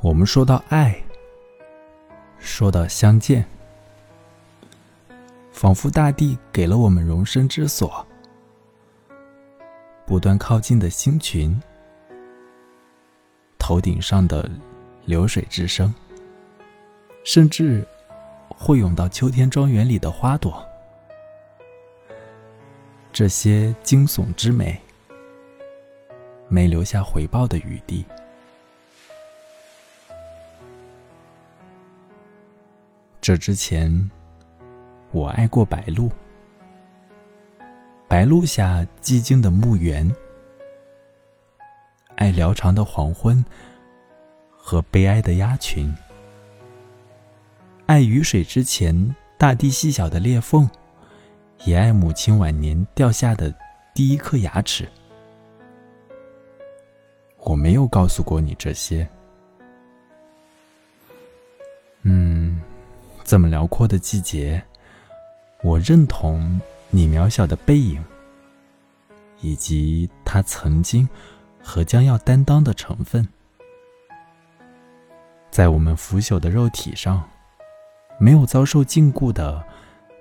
我们说到爱，说到相见，仿佛大地给了我们容身之所，不断靠近的星群，头顶上的流水之声，甚至会涌到秋天庄园里的花朵，这些惊悚之美，没留下回报的余地。这之前，我爱过白鹭。白鹭下寂静的墓园，爱辽长的黄昏和悲哀的鸭群，爱雨水之前大地细小的裂缝，也爱母亲晚年掉下的第一颗牙齿。我没有告诉过你这些。这么辽阔的季节，我认同你渺小的背影，以及他曾经和将要担当的成分，在我们腐朽的肉体上，没有遭受禁锢的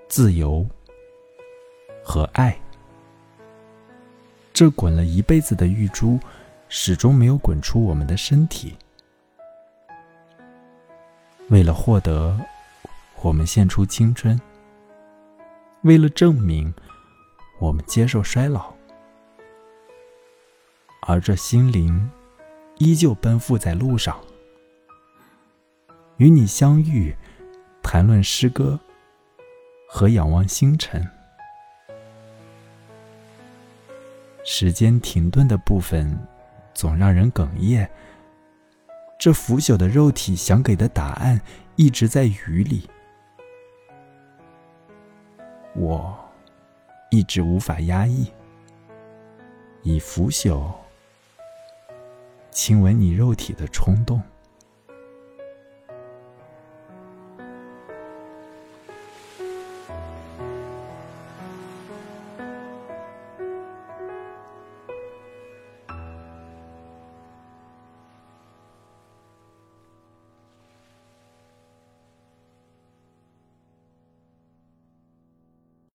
自由和爱。这滚了一辈子的玉珠，始终没有滚出我们的身体。为了获得。我们献出青春，为了证明我们接受衰老，而这心灵依旧奔赴在路上，与你相遇，谈论诗歌和仰望星辰。时间停顿的部分，总让人哽咽。这腐朽的肉体想给的答案，一直在雨里。我一直无法压抑，以腐朽亲吻你肉体的冲动。